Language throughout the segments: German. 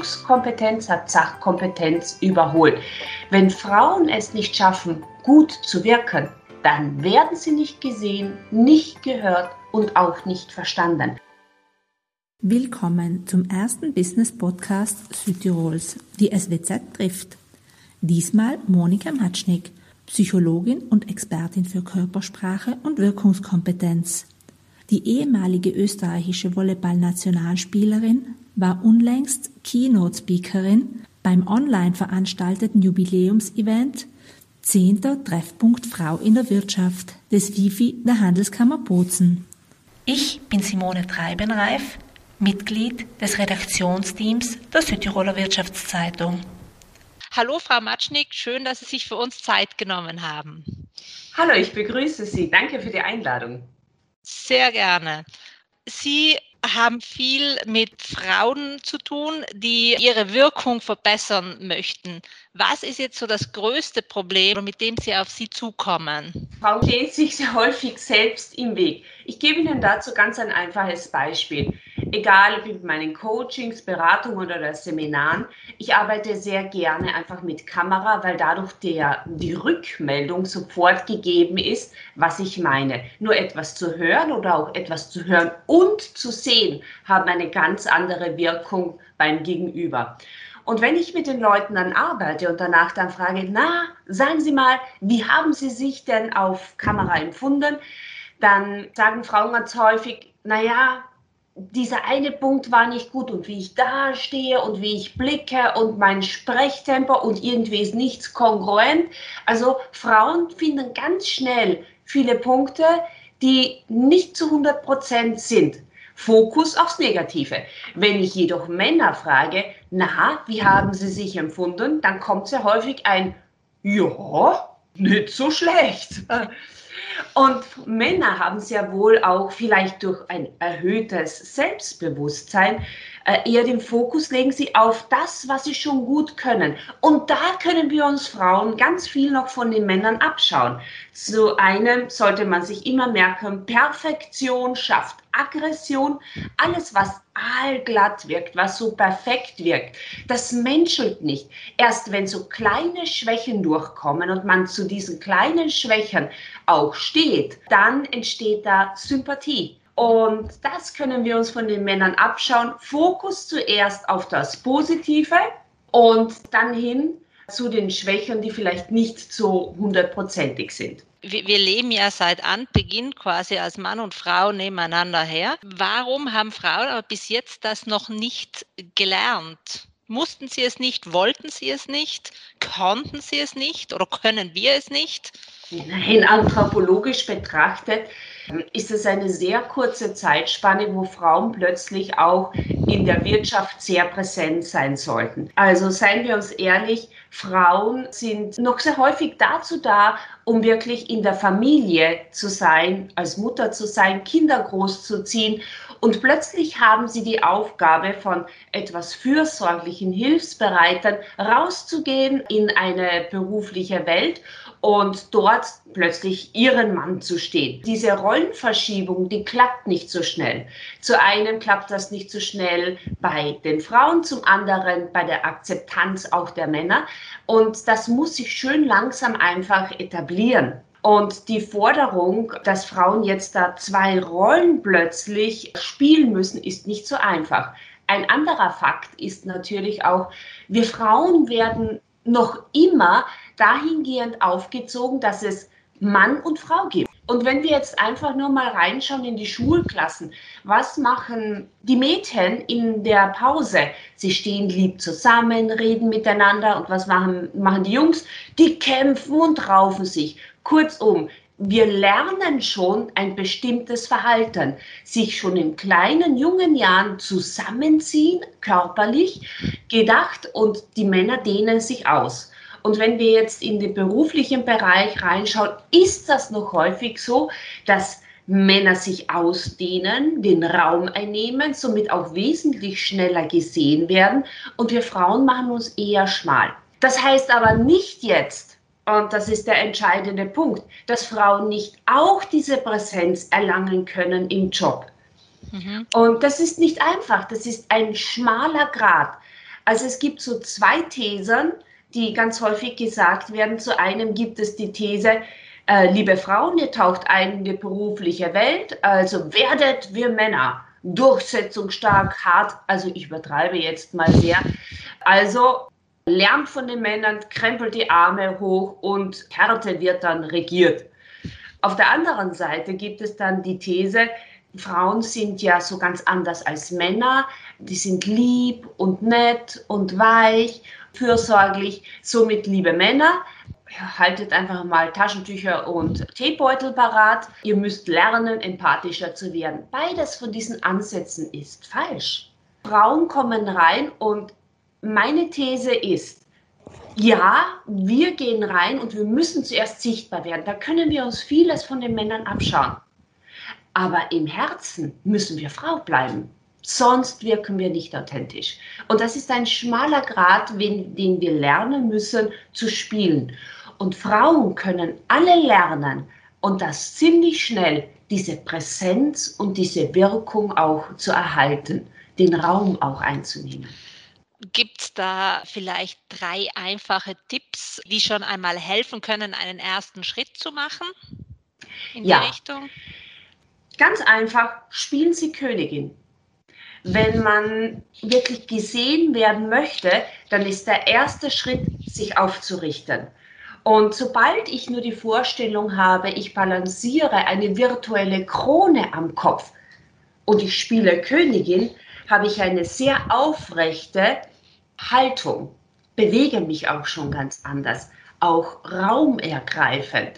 Führungskompetenz hat Sachkompetenz überholt. Wenn Frauen es nicht schaffen, gut zu wirken, dann werden sie nicht gesehen, nicht gehört und auch nicht verstanden. Willkommen zum ersten Business Podcast Südtirols, die SWZ trifft. Diesmal Monika Matschnik, Psychologin und Expertin für Körpersprache und Wirkungskompetenz. Die ehemalige österreichische Volleyball-Nationalspielerin unlängst Keynote-Speakerin beim online veranstalteten Jubiläumsevent 10. Treffpunkt Frau in der Wirtschaft des WIFI der Handelskammer Bozen. Ich bin Simone Treibenreif, Mitglied des Redaktionsteams der Südtiroler Wirtschaftszeitung. Hallo Frau Matschnik, schön, dass Sie sich für uns Zeit genommen haben. Hallo, ich begrüße Sie. Danke für die Einladung. Sehr gerne. Sie haben viel mit Frauen zu tun, die ihre Wirkung verbessern möchten. Was ist jetzt so das größte Problem, mit dem Sie auf Sie zukommen? Frauen stehen sich sehr häufig selbst im Weg. Ich gebe Ihnen dazu ganz ein einfaches Beispiel egal ob mit meinen Coachings, Beratungen oder Seminaren, ich arbeite sehr gerne einfach mit Kamera, weil dadurch der, die Rückmeldung sofort gegeben ist, was ich meine. Nur etwas zu hören oder auch etwas zu hören und zu sehen, haben eine ganz andere Wirkung beim Gegenüber. Und wenn ich mit den Leuten dann arbeite und danach dann frage, na, sagen Sie mal, wie haben Sie sich denn auf Kamera empfunden? Dann sagen Frauen ganz häufig, naja, dieser eine Punkt war nicht gut und wie ich da stehe und wie ich blicke und mein Sprechtempo und irgendwie ist nichts kongruent. Also Frauen finden ganz schnell viele Punkte, die nicht zu 100 Prozent sind. Fokus aufs Negative. Wenn ich jedoch Männer frage, na, wie haben sie sich empfunden, dann kommt sehr häufig ein, ja, nicht so schlecht. Und Männer haben sehr wohl auch vielleicht durch ein erhöhtes Selbstbewusstsein eher den Fokus legen sie auf das, was sie schon gut können. Und da können wir uns Frauen ganz viel noch von den Männern abschauen. Zu einem sollte man sich immer merken, Perfektion schafft Aggression, alles, was aalglatt wirkt, was so perfekt wirkt, das menschelt nicht. Erst wenn so kleine Schwächen durchkommen und man zu diesen kleinen Schwächen auch steht, dann entsteht da Sympathie. Und das können wir uns von den Männern abschauen. Fokus zuerst auf das Positive und dann hin zu den Schwächen, die vielleicht nicht so hundertprozentig sind. Wir leben ja seit Anbeginn quasi als Mann und Frau nebeneinander her. Warum haben Frauen aber bis jetzt das noch nicht gelernt? Mussten sie es nicht? Wollten sie es nicht? Konnten sie es nicht? Oder können wir es nicht? Nein, anthropologisch betrachtet ist es eine sehr kurze Zeitspanne, wo Frauen plötzlich auch in der Wirtschaft sehr präsent sein sollten. Also seien wir uns ehrlich, Frauen sind noch sehr häufig dazu da, um wirklich in der Familie zu sein, als Mutter zu sein, Kinder großzuziehen. Und plötzlich haben sie die Aufgabe von etwas fürsorglichen Hilfsbereitern rauszugehen in eine berufliche Welt und dort plötzlich ihren Mann zu stehen. Diese Rollenverschiebung, die klappt nicht so schnell. Zu einem klappt das nicht so schnell bei den Frauen, zum anderen bei der Akzeptanz auch der Männer. Und das muss sich schön langsam einfach etablieren. Und die Forderung, dass Frauen jetzt da zwei Rollen plötzlich spielen müssen, ist nicht so einfach. Ein anderer Fakt ist natürlich auch, wir Frauen werden noch immer dahingehend aufgezogen, dass es Mann und Frau gibt. Und wenn wir jetzt einfach nur mal reinschauen in die Schulklassen, was machen die Mädchen in der Pause? Sie stehen lieb zusammen, reden miteinander und was machen, machen die Jungs? Die kämpfen und raufen sich. Kurzum, wir lernen schon ein bestimmtes Verhalten, sich schon in kleinen, jungen Jahren zusammenziehen, körperlich gedacht und die Männer dehnen sich aus. Und wenn wir jetzt in den beruflichen Bereich reinschauen, ist das noch häufig so, dass Männer sich ausdehnen, den Raum einnehmen, somit auch wesentlich schneller gesehen werden und wir Frauen machen uns eher schmal. Das heißt aber nicht jetzt, und das ist der entscheidende Punkt, dass Frauen nicht auch diese Präsenz erlangen können im Job. Mhm. Und das ist nicht einfach, das ist ein schmaler Grad. Also es gibt so zwei Thesen, die ganz häufig gesagt werden. Zu einem gibt es die These, äh, liebe Frauen, ihr taucht ein in die berufliche Welt, also werdet wir Männer durchsetzungsstark, hart, also ich übertreibe jetzt mal sehr. Also lernt von den Männern, krempelt die Arme hoch und Härte wird dann regiert. Auf der anderen Seite gibt es dann die These, Frauen sind ja so ganz anders als Männer. Die sind lieb und nett und weich, fürsorglich. Somit, liebe Männer, haltet einfach mal Taschentücher und Teebeutel parat. Ihr müsst lernen, empathischer zu werden. Beides von diesen Ansätzen ist falsch. Frauen kommen rein und meine These ist, ja, wir gehen rein und wir müssen zuerst sichtbar werden. Da können wir uns vieles von den Männern abschauen. Aber im Herzen müssen wir Frau bleiben. Sonst wirken wir nicht authentisch. Und das ist ein schmaler Grad, den wir lernen müssen zu spielen. Und Frauen können alle lernen und das ziemlich schnell, diese Präsenz und diese Wirkung auch zu erhalten, den Raum auch einzunehmen. Gibt es da vielleicht drei einfache Tipps, die schon einmal helfen können, einen ersten Schritt zu machen in ja. die Richtung? Ganz einfach, spielen Sie Königin. Wenn man wirklich gesehen werden möchte, dann ist der erste Schritt, sich aufzurichten. Und sobald ich nur die Vorstellung habe, ich balanciere eine virtuelle Krone am Kopf und ich spiele Königin, habe ich eine sehr aufrechte Haltung, bewege mich auch schon ganz anders, auch raumergreifend.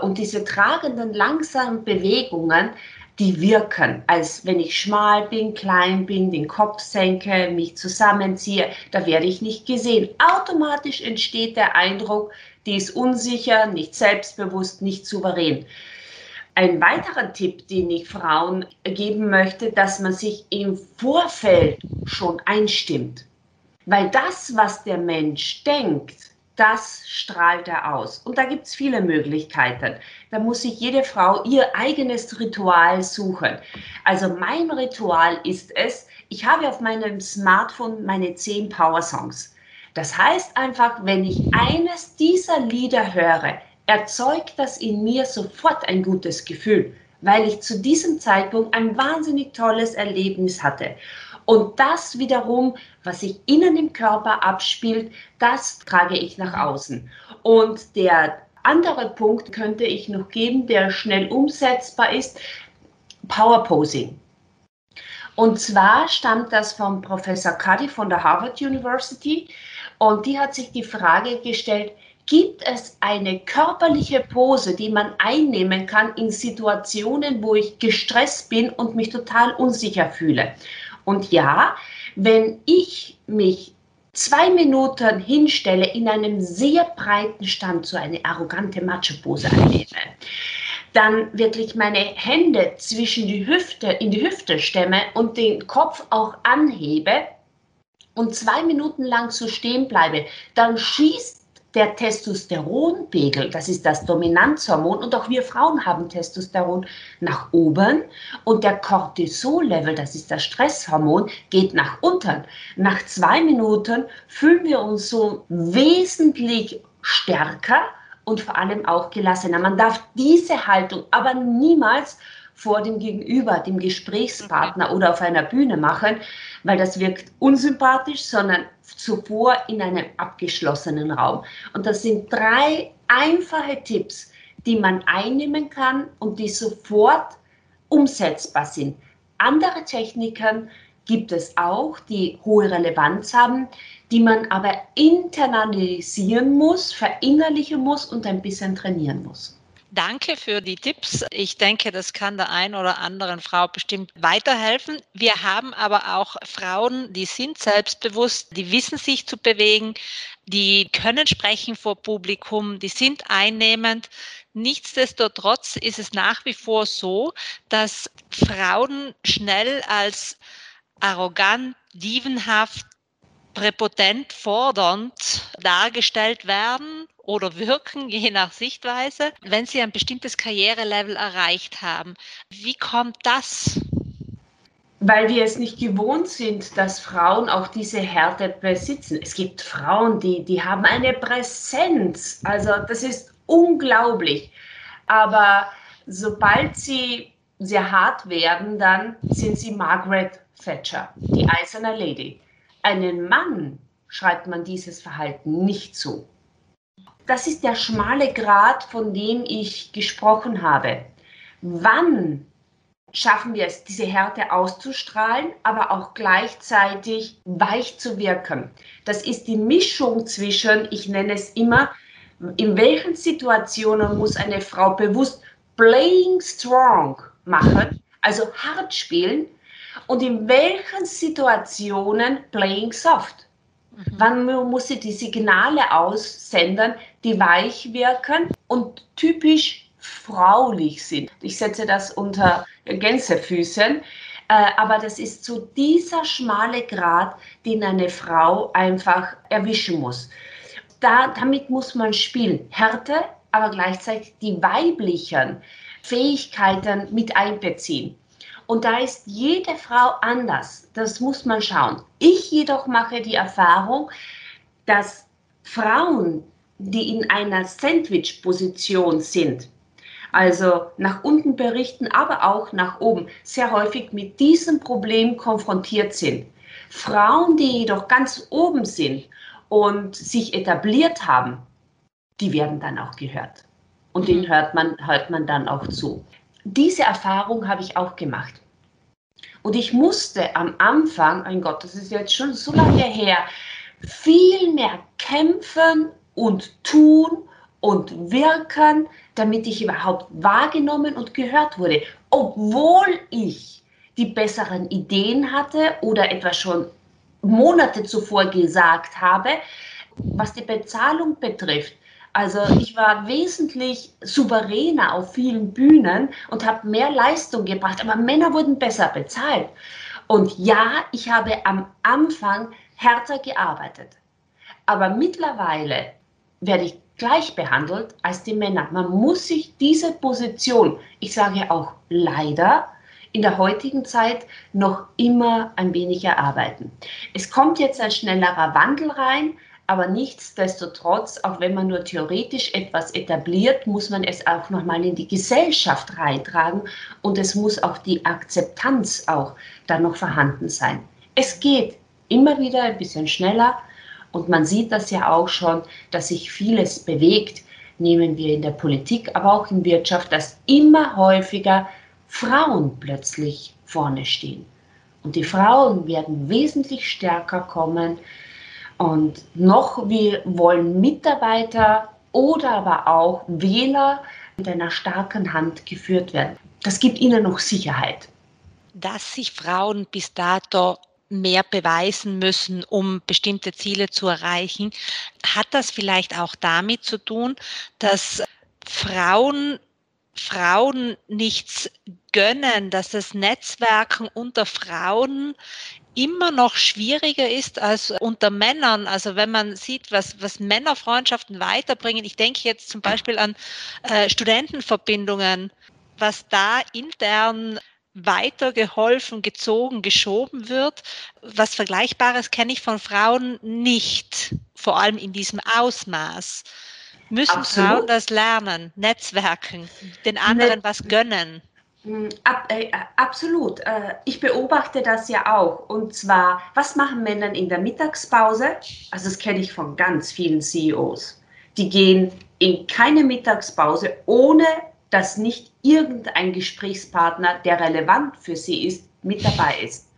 Und diese tragenden, langsamen Bewegungen, die wirken, als wenn ich schmal bin, klein bin, den Kopf senke, mich zusammenziehe, da werde ich nicht gesehen. Automatisch entsteht der Eindruck, die ist unsicher, nicht selbstbewusst, nicht souverän. Ein weiterer Tipp, den ich Frauen geben möchte, dass man sich im Vorfeld schon einstimmt. Weil das, was der Mensch denkt, das strahlt er aus. Und da gibt es viele Möglichkeiten. Da muss sich jede Frau ihr eigenes Ritual suchen. Also mein Ritual ist es, ich habe auf meinem Smartphone meine zehn Power Songs. Das heißt einfach, wenn ich eines dieser Lieder höre, erzeugt das in mir sofort ein gutes Gefühl, weil ich zu diesem Zeitpunkt ein wahnsinnig tolles Erlebnis hatte. Und das wiederum, was sich innen im Körper abspielt, das trage ich nach außen. Und der andere Punkt könnte ich noch geben, der schnell umsetzbar ist, Power Posing. Und zwar stammt das vom Professor Cuddy von der Harvard University. Und die hat sich die Frage gestellt, gibt es eine körperliche Pose, die man einnehmen kann in Situationen, wo ich gestresst bin und mich total unsicher fühle? Und ja, wenn ich mich zwei Minuten hinstelle in einem sehr breiten Stand, so eine arrogante Matschepose einnehme, dann wirklich meine Hände zwischen die Hüfte, in die Hüfte stemme und den Kopf auch anhebe, und zwei Minuten lang so stehen bleibe, dann schießt der Testosteronpegel, das ist das Dominanzhormon, und auch wir Frauen haben Testosteron nach oben und der Cortisol-Level, das ist das Stresshormon, geht nach unten. Nach zwei Minuten fühlen wir uns so wesentlich stärker und vor allem auch gelassener. Man darf diese Haltung aber niemals vor dem Gegenüber, dem Gesprächspartner oder auf einer Bühne machen, weil das wirkt unsympathisch, sondern zuvor in einem abgeschlossenen Raum. Und das sind drei einfache Tipps, die man einnehmen kann und die sofort umsetzbar sind. Andere Techniken gibt es auch, die hohe Relevanz haben, die man aber internalisieren muss, verinnerlichen muss und ein bisschen trainieren muss. Danke für die Tipps. Ich denke, das kann der einen oder anderen Frau bestimmt weiterhelfen. Wir haben aber auch Frauen, die sind selbstbewusst, die wissen sich zu bewegen, die können sprechen vor Publikum, die sind einnehmend. Nichtsdestotrotz ist es nach wie vor so, dass Frauen schnell als arrogant, dievenhaft, präpotent, fordernd dargestellt werden oder wirken, je nach Sichtweise, wenn sie ein bestimmtes Karrierelevel erreicht haben. Wie kommt das? weil wir es nicht gewohnt sind, dass Frauen auch diese Härte besitzen. Es gibt Frauen, die, die haben eine Präsenz. Also das ist unglaublich. Aber sobald sie sehr hart werden, dann sind sie Margaret Thatcher, die eiserne Lady. Einen Mann schreibt man dieses Verhalten nicht zu. Das ist der schmale Grat, von dem ich gesprochen habe. Wann schaffen wir es, diese Härte auszustrahlen, aber auch gleichzeitig weich zu wirken? Das ist die Mischung zwischen, ich nenne es immer, in welchen Situationen muss eine Frau bewusst playing strong machen, also hart spielen, und in welchen Situationen playing soft. Mhm. Wann muss sie die Signale aussenden, die weich wirken und typisch fraulich sind. Ich setze das unter Gänsefüßen. Äh, aber das ist so dieser schmale Grat, den eine Frau einfach erwischen muss. Da, damit muss man spielen. Härte, aber gleichzeitig die weiblichen Fähigkeiten mit einbeziehen. Und da ist jede Frau anders. Das muss man schauen. Ich jedoch mache die Erfahrung, dass Frauen, die in einer Sandwich-Position sind, also nach unten berichten, aber auch nach oben, sehr häufig mit diesem Problem konfrontiert sind. Frauen, die jedoch ganz oben sind und sich etabliert haben, die werden dann auch gehört. Und denen mhm. hört man, hört man dann auch zu diese Erfahrung habe ich auch gemacht. Und ich musste am Anfang, mein Gott, das ist jetzt schon so lange her, viel mehr kämpfen und tun und wirken, damit ich überhaupt wahrgenommen und gehört wurde, obwohl ich die besseren Ideen hatte oder etwas schon Monate zuvor gesagt habe. Was die Bezahlung betrifft, also ich war wesentlich souveräner auf vielen Bühnen und habe mehr Leistung gebracht, aber Männer wurden besser bezahlt. Und ja, ich habe am Anfang härter gearbeitet. Aber mittlerweile werde ich gleich behandelt als die Männer. Man muss sich diese Position, ich sage auch leider, in der heutigen Zeit noch immer ein wenig erarbeiten. Es kommt jetzt ein schnellerer Wandel rein, aber nichtsdestotrotz, auch wenn man nur theoretisch etwas etabliert, muss man es auch nochmal in die Gesellschaft reintragen und es muss auch die Akzeptanz auch dann noch vorhanden sein. Es geht immer wieder ein bisschen schneller und man sieht das ja auch schon, dass sich vieles bewegt. Nehmen wir in der Politik, aber auch in Wirtschaft, dass immer häufiger Frauen plötzlich vorne stehen. Und die Frauen werden wesentlich stärker kommen, und noch wir wollen Mitarbeiter oder aber auch Wähler mit einer starken Hand geführt werden. Das gibt ihnen noch Sicherheit. Dass sich Frauen bis dato mehr beweisen müssen, um bestimmte Ziele zu erreichen, hat das vielleicht auch damit zu tun, dass Frauen Frauen nichts gönnen, dass das Netzwerken unter Frauen immer noch schwieriger ist als unter Männern. Also wenn man sieht, was, was Männerfreundschaften weiterbringen. Ich denke jetzt zum Beispiel an äh, Studentenverbindungen, was da intern weitergeholfen, gezogen, geschoben wird. Was Vergleichbares kenne ich von Frauen nicht, vor allem in diesem Ausmaß. Müssen Absolut. Frauen das lernen, Netzwerken, den anderen ne was gönnen? Hm, ab, äh, absolut. Äh, ich beobachte das ja auch. Und zwar, was machen Männer in der Mittagspause? Also das kenne ich von ganz vielen CEOs. Die gehen in keine Mittagspause, ohne dass nicht irgendein Gesprächspartner, der relevant für sie ist, mit dabei ist.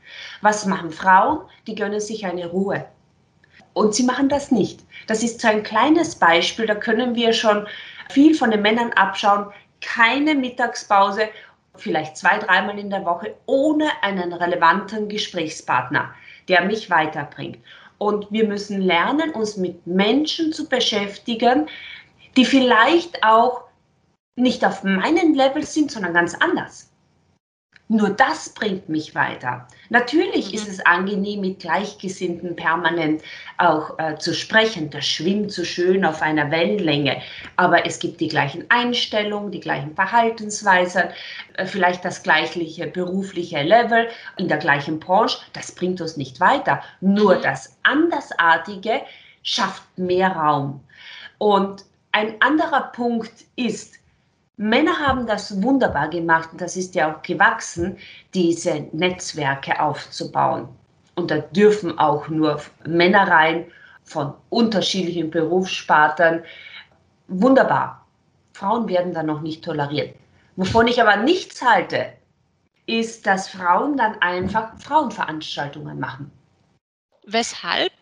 Was machen Frauen? Die gönnen sich eine Ruhe. Und sie machen das nicht. Das ist so ein kleines Beispiel, da können wir schon viel von den Männern abschauen. Keine Mittagspause vielleicht zwei, dreimal in der Woche ohne einen relevanten Gesprächspartner, der mich weiterbringt. Und wir müssen lernen, uns mit Menschen zu beschäftigen, die vielleicht auch nicht auf meinem Level sind, sondern ganz anders. Nur das bringt mich weiter. Natürlich mhm. ist es angenehm, mit Gleichgesinnten permanent auch äh, zu sprechen. Das schwimmt so schön auf einer Wellenlänge. Aber es gibt die gleichen Einstellungen, die gleichen Verhaltensweisen, äh, vielleicht das gleiche berufliche Level in der gleichen Branche. Das bringt uns nicht weiter. Nur mhm. das Andersartige schafft mehr Raum. Und ein anderer Punkt ist, Männer haben das wunderbar gemacht und das ist ja auch gewachsen, diese Netzwerke aufzubauen. Und da dürfen auch nur Männer rein von unterschiedlichen Berufssparten. Wunderbar. Frauen werden da noch nicht toleriert. Wovon ich aber nichts halte, ist, dass Frauen dann einfach Frauenveranstaltungen machen. Weshalb?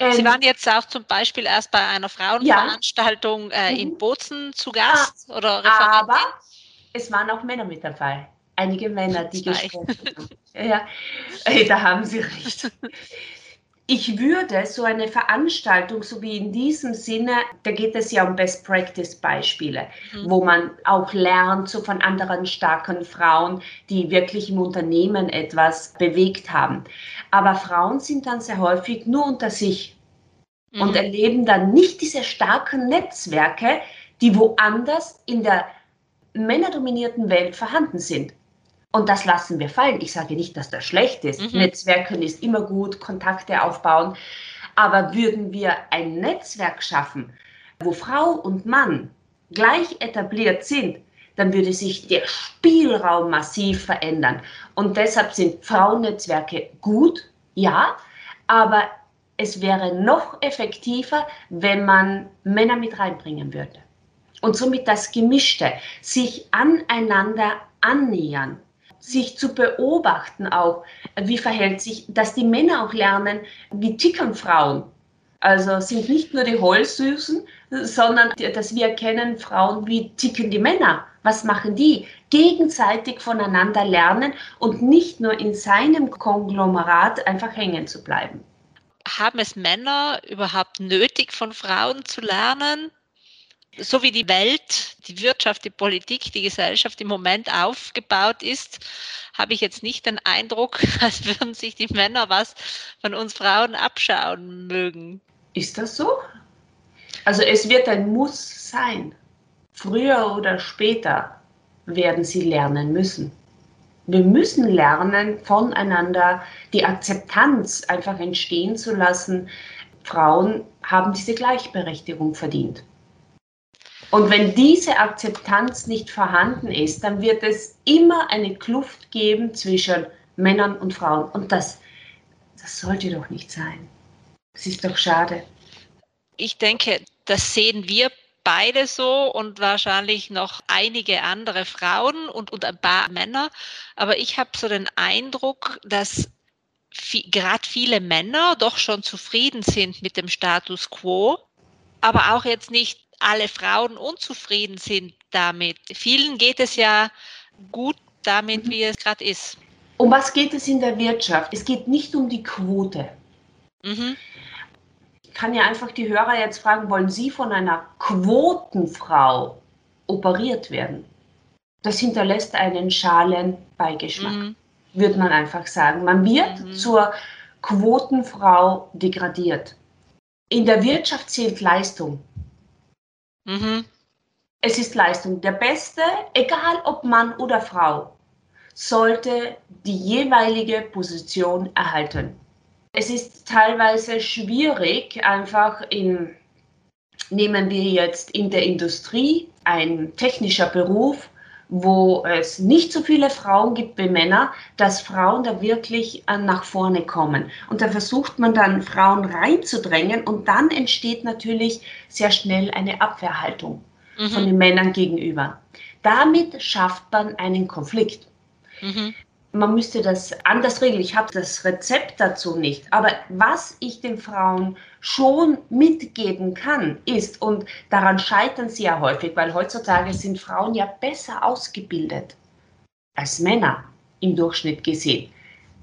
Ähm, Sie waren jetzt auch zum Beispiel erst bei einer Frauenveranstaltung ja. äh, in mhm. Bozen zu Gast ah, oder Referentin? Aber es waren auch Männer mit dabei. Einige Männer, die Zwei. gesprochen haben. Ja, da haben Sie recht. Ich würde so eine Veranstaltung, so wie in diesem Sinne, da geht es ja um Best Practice Beispiele, mhm. wo man auch lernt, so von anderen starken Frauen, die wirklich im Unternehmen etwas bewegt haben. Aber Frauen sind dann sehr häufig nur unter sich mhm. und erleben dann nicht diese starken Netzwerke, die woanders in der männerdominierten Welt vorhanden sind. Und das lassen wir fallen. Ich sage nicht, dass das schlecht ist. Mhm. Netzwerken ist immer gut, Kontakte aufbauen. Aber würden wir ein Netzwerk schaffen, wo Frau und Mann gleich etabliert sind, dann würde sich der Spielraum massiv verändern. Und deshalb sind Frauennetzwerke gut, ja, aber es wäre noch effektiver, wenn man Männer mit reinbringen würde. Und somit das Gemischte, sich aneinander annähern sich zu beobachten auch, wie verhält sich, dass die Männer auch lernen, wie ticken Frauen. Also sind nicht nur die Heulsüßen, sondern dass wir erkennen Frauen, wie ticken die Männer, was machen die, gegenseitig voneinander lernen und nicht nur in seinem Konglomerat einfach hängen zu bleiben. Haben es Männer überhaupt nötig, von Frauen zu lernen? So wie die Welt, die Wirtschaft, die Politik, die Gesellschaft im Moment aufgebaut ist, habe ich jetzt nicht den Eindruck, als würden sich die Männer was von uns Frauen abschauen mögen. Ist das so? Also es wird ein Muss sein. Früher oder später werden sie lernen müssen. Wir müssen lernen, voneinander die Akzeptanz einfach entstehen zu lassen. Frauen haben diese Gleichberechtigung verdient. Und wenn diese Akzeptanz nicht vorhanden ist, dann wird es immer eine Kluft geben zwischen Männern und Frauen. Und das, das sollte doch nicht sein. Das ist doch schade. Ich denke, das sehen wir beide so und wahrscheinlich noch einige andere Frauen und, und ein paar Männer. Aber ich habe so den Eindruck, dass gerade viele Männer doch schon zufrieden sind mit dem Status quo, aber auch jetzt nicht alle Frauen unzufrieden sind damit. Vielen geht es ja gut damit, mhm. wie es gerade ist. Um was geht es in der Wirtschaft? Es geht nicht um die Quote. Mhm. Ich kann ja einfach die Hörer jetzt fragen, wollen Sie von einer Quotenfrau operiert werden? Das hinterlässt einen schalen Beigeschmack, mhm. würde man einfach sagen. Man wird mhm. zur Quotenfrau degradiert. In der Wirtschaft zählt Leistung. Mhm. Es ist Leistung. Der Beste, egal ob Mann oder Frau, sollte die jeweilige Position erhalten. Es ist teilweise schwierig, einfach in, nehmen wir jetzt in der Industrie, ein technischer Beruf, wo es nicht so viele Frauen gibt wie Männer, dass Frauen da wirklich äh, nach vorne kommen. Und da versucht man dann Frauen reinzudrängen und dann entsteht natürlich sehr schnell eine Abwehrhaltung mhm. von den Männern gegenüber. Damit schafft man einen Konflikt. Mhm man müsste das anders regeln. Ich habe das Rezept dazu nicht. Aber was ich den Frauen schon mitgeben kann, ist, und daran scheitern sie ja häufig, weil heutzutage sind Frauen ja besser ausgebildet als Männer im Durchschnitt gesehen.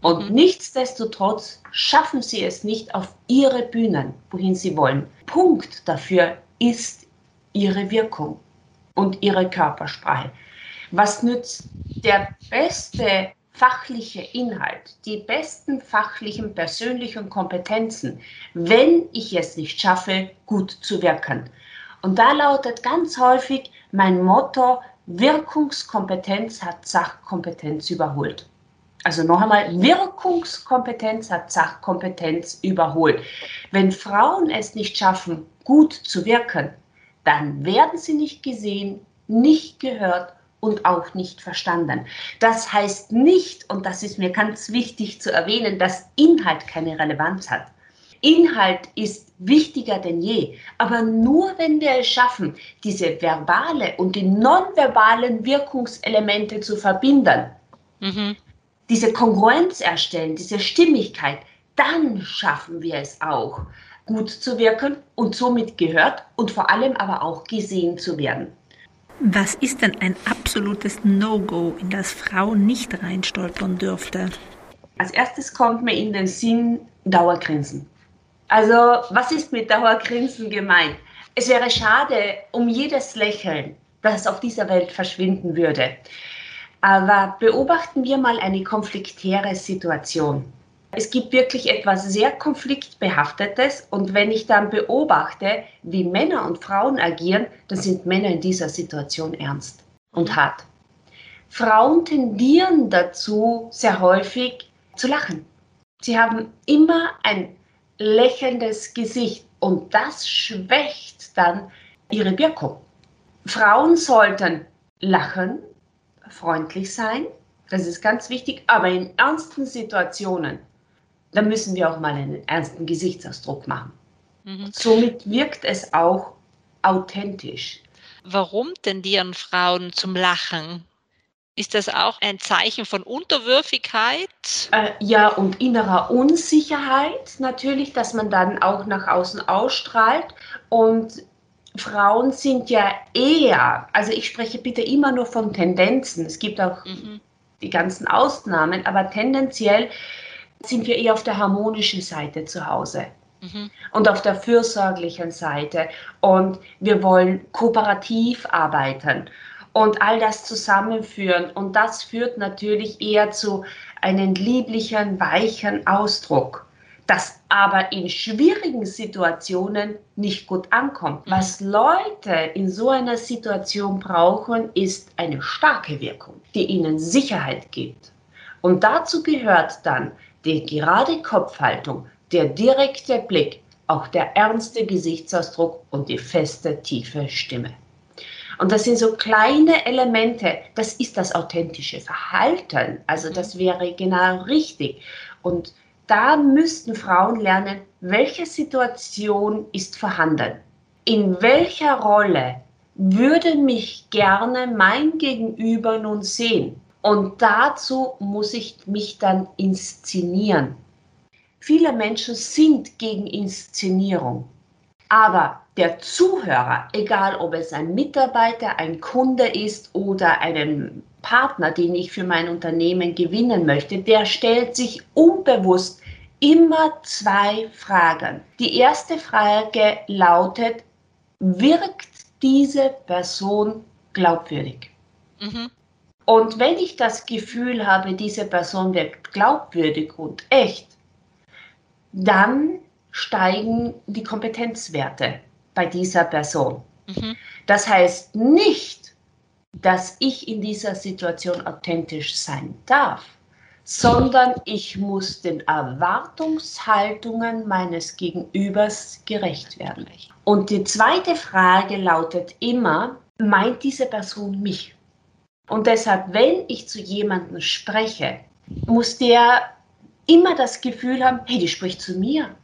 Und mhm. nichtsdestotrotz schaffen sie es nicht auf ihre Bühnen, wohin sie wollen. Punkt dafür ist ihre Wirkung und ihre Körpersprache. Was nützt der beste fachliche Inhalt, die besten fachlichen, persönlichen Kompetenzen, wenn ich es nicht schaffe, gut zu wirken. Und da lautet ganz häufig mein Motto, Wirkungskompetenz hat Sachkompetenz überholt. Also noch einmal, Wirkungskompetenz hat Sachkompetenz überholt. Wenn Frauen es nicht schaffen, gut zu wirken, dann werden sie nicht gesehen, nicht gehört und auch nicht verstanden. Das heißt nicht, und das ist mir ganz wichtig zu erwähnen, dass Inhalt keine Relevanz hat. Inhalt ist wichtiger denn je, aber nur wenn wir es schaffen, diese verbale und die nonverbalen Wirkungselemente zu verbinden, mhm. diese Kongruenz erstellen, diese Stimmigkeit, dann schaffen wir es auch, gut zu wirken und somit gehört und vor allem aber auch gesehen zu werden. Was ist denn ein absolutes No-Go, in das Frauen nicht reinstolpern dürfte? Als erstes kommt mir in den Sinn Dauergrinsen. Also, was ist mit Dauergrinsen gemeint? Es wäre schade um jedes Lächeln, das auf dieser Welt verschwinden würde. Aber beobachten wir mal eine konfliktäre Situation. Es gibt wirklich etwas sehr konfliktbehaftetes und wenn ich dann beobachte, wie Männer und Frauen agieren, dann sind Männer in dieser Situation ernst und hart. Frauen tendieren dazu, sehr häufig zu lachen. Sie haben immer ein lächelndes Gesicht und das schwächt dann ihre Wirkung. Frauen sollten lachen, freundlich sein, das ist ganz wichtig, aber in ernsten Situationen, da müssen wir auch mal einen ernsten Gesichtsausdruck machen. Mhm. Somit wirkt es auch authentisch. Warum tendieren Frauen zum Lachen? Ist das auch ein Zeichen von Unterwürfigkeit? Äh, ja, und innerer Unsicherheit natürlich, dass man dann auch nach außen ausstrahlt. Und Frauen sind ja eher, also ich spreche bitte immer nur von Tendenzen. Es gibt auch mhm. die ganzen Ausnahmen, aber tendenziell sind wir eher auf der harmonischen Seite zu Hause. Mhm. Und auf der fürsorglichen Seite. Und wir wollen kooperativ arbeiten und all das zusammenführen. Und das führt natürlich eher zu einem lieblichen, weichen Ausdruck, das aber in schwierigen Situationen nicht gut ankommt. Mhm. Was Leute in so einer Situation brauchen, ist eine starke Wirkung, die ihnen Sicherheit gibt. Und dazu gehört dann die gerade Kopfhaltung, der direkte Blick, auch der ernste Gesichtsausdruck und die feste, tiefe Stimme. Und das sind so kleine Elemente, das ist das authentische Verhalten. Also das mhm. wäre genau richtig. Und da müssten Frauen lernen, welche Situation ist vorhanden. In welcher Rolle würde mich gerne mein Gegenüber nun sehen? Und dazu muss ich mich dann inszenieren. Viele Menschen sind gegen Inszenierung. Aber der Zuhörer, egal ob es ein Mitarbeiter, ein Kunde ist oder ein Partner, den ich für mein Unternehmen gewinnen möchte, der stellt sich unbewusst immer zwei Fragen. Die erste Frage lautet, wirkt diese Person glaubwürdig? Mhm. Und wenn ich das Gefühl habe, diese Person wirkt glaubwürdig und echt, dann steigen die Kompetenzwerte bei dieser Person. Mhm. Das heißt nicht, dass ich in dieser Situation authentisch sein darf, sondern ich muss den Erwartungshaltungen meines Gegenübers gerecht werden. Und die zweite Frage lautet immer, meint diese Person mich? Und deshalb, wenn ich zu jemandem spreche, muss der immer das Gefühl haben, hey, die spricht zu mir.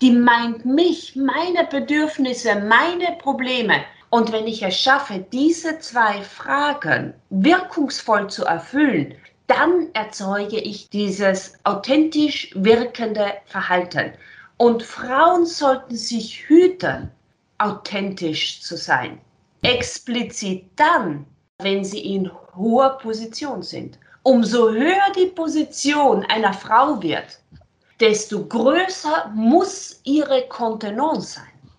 Die meint mich, meine Bedürfnisse, meine Probleme. Und wenn ich es schaffe, diese zwei Fragen wirkungsvoll zu erfüllen, dann erzeuge ich dieses authentisch wirkende Verhalten. Und Frauen sollten sich hüten, authentisch zu sein. Explizit dann, wenn sie in hoher Position sind. Umso höher die Position einer Frau wird, desto größer muss ihre Kontenance sein.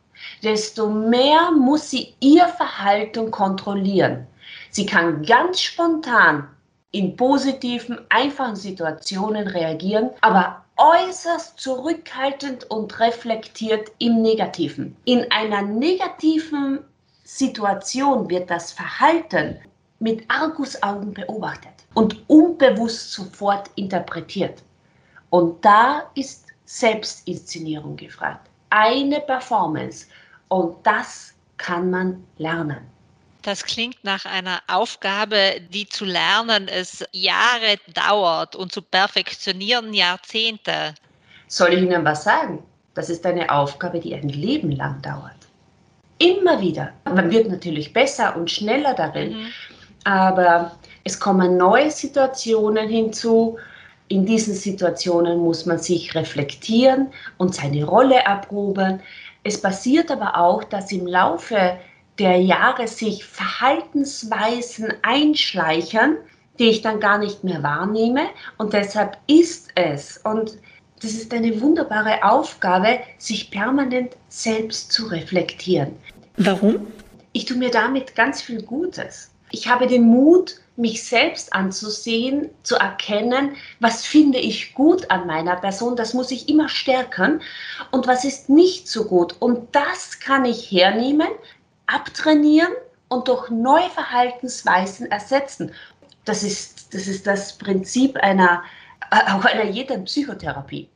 Desto mehr muss sie ihr Verhalten kontrollieren. Sie kann ganz spontan in positiven, einfachen Situationen reagieren, aber äußerst zurückhaltend und reflektiert im Negativen. In einer negativen Situation wird das Verhalten mit Argusaugen beobachtet und unbewusst sofort interpretiert. Und da ist Selbstinszenierung gefragt. Eine Performance. Und das kann man lernen. Das klingt nach einer Aufgabe, die zu lernen es Jahre dauert und zu perfektionieren Jahrzehnte. Soll ich Ihnen was sagen? Das ist eine Aufgabe, die ein Leben lang dauert. Immer wieder. Man wird natürlich besser und schneller darin, mhm. Aber es kommen neue Situationen hinzu. In diesen Situationen muss man sich reflektieren und seine Rolle erproben. Es passiert aber auch, dass im Laufe der Jahre sich Verhaltensweisen einschleichen, die ich dann gar nicht mehr wahrnehme. Und deshalb ist es, und das ist eine wunderbare Aufgabe, sich permanent selbst zu reflektieren. Warum? Ich tue mir damit ganz viel Gutes. Ich habe den Mut, mich selbst anzusehen, zu erkennen, was finde ich gut an meiner Person, das muss ich immer stärken und was ist nicht so gut. Und das kann ich hernehmen, abtrainieren und durch neue Verhaltensweisen ersetzen. Das ist das, ist das Prinzip einer, auch einer jeden Psychotherapie.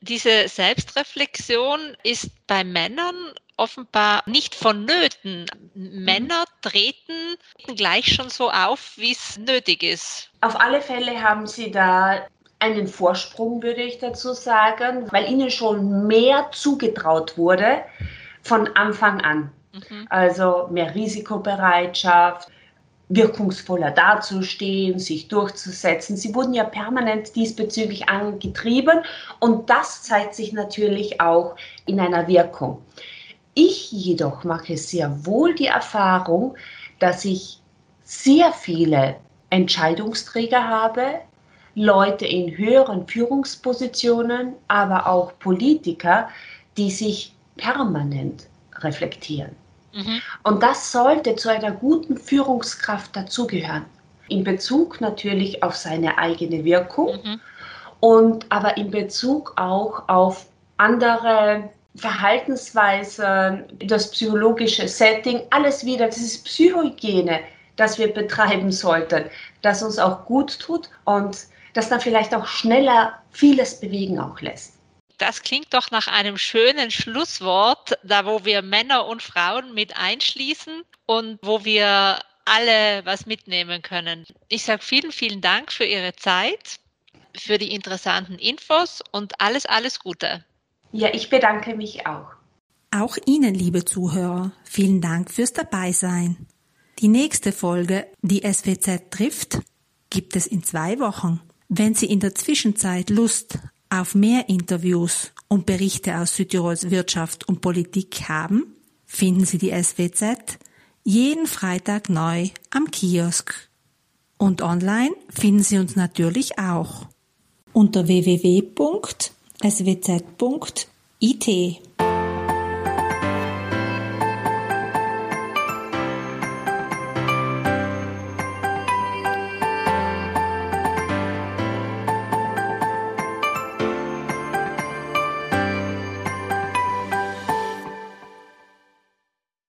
Diese Selbstreflexion ist bei Männern offenbar nicht vonnöten. Männer treten gleich schon so auf, wie es nötig ist. Auf alle Fälle haben sie da einen Vorsprung, würde ich dazu sagen, weil ihnen schon mehr zugetraut wurde von Anfang an. Mhm. Also mehr Risikobereitschaft, wirkungsvoller dazustehen, sich durchzusetzen. Sie wurden ja permanent diesbezüglich angetrieben und das zeigt sich natürlich auch in einer Wirkung. Ich jedoch mache sehr wohl die Erfahrung, dass ich sehr viele Entscheidungsträger habe, Leute in höheren Führungspositionen, aber auch Politiker, die sich permanent reflektieren. Mhm. Und das sollte zu einer guten Führungskraft dazugehören. In Bezug natürlich auf seine eigene Wirkung mhm. und aber in Bezug auch auf andere Verhaltensweisen, das psychologische Setting, alles wieder, das ist Psychohygiene, das wir betreiben sollten, das uns auch gut tut und das dann vielleicht auch schneller vieles bewegen auch lässt. Das klingt doch nach einem schönen Schlusswort, da wo wir Männer und Frauen mit einschließen und wo wir alle was mitnehmen können. Ich sage vielen, vielen Dank für Ihre Zeit, für die interessanten Infos und alles, alles Gute. Ja, ich bedanke mich auch. Auch Ihnen, liebe Zuhörer, vielen Dank fürs Dabeisein. Die nächste Folge, die SWZ trifft, gibt es in zwei Wochen. Wenn Sie in der Zwischenzeit Lust auf mehr Interviews und Berichte aus Südtirols Wirtschaft und Politik haben, finden Sie die SWZ jeden Freitag neu am Kiosk. Und online finden Sie uns natürlich auch unter www.swz.it.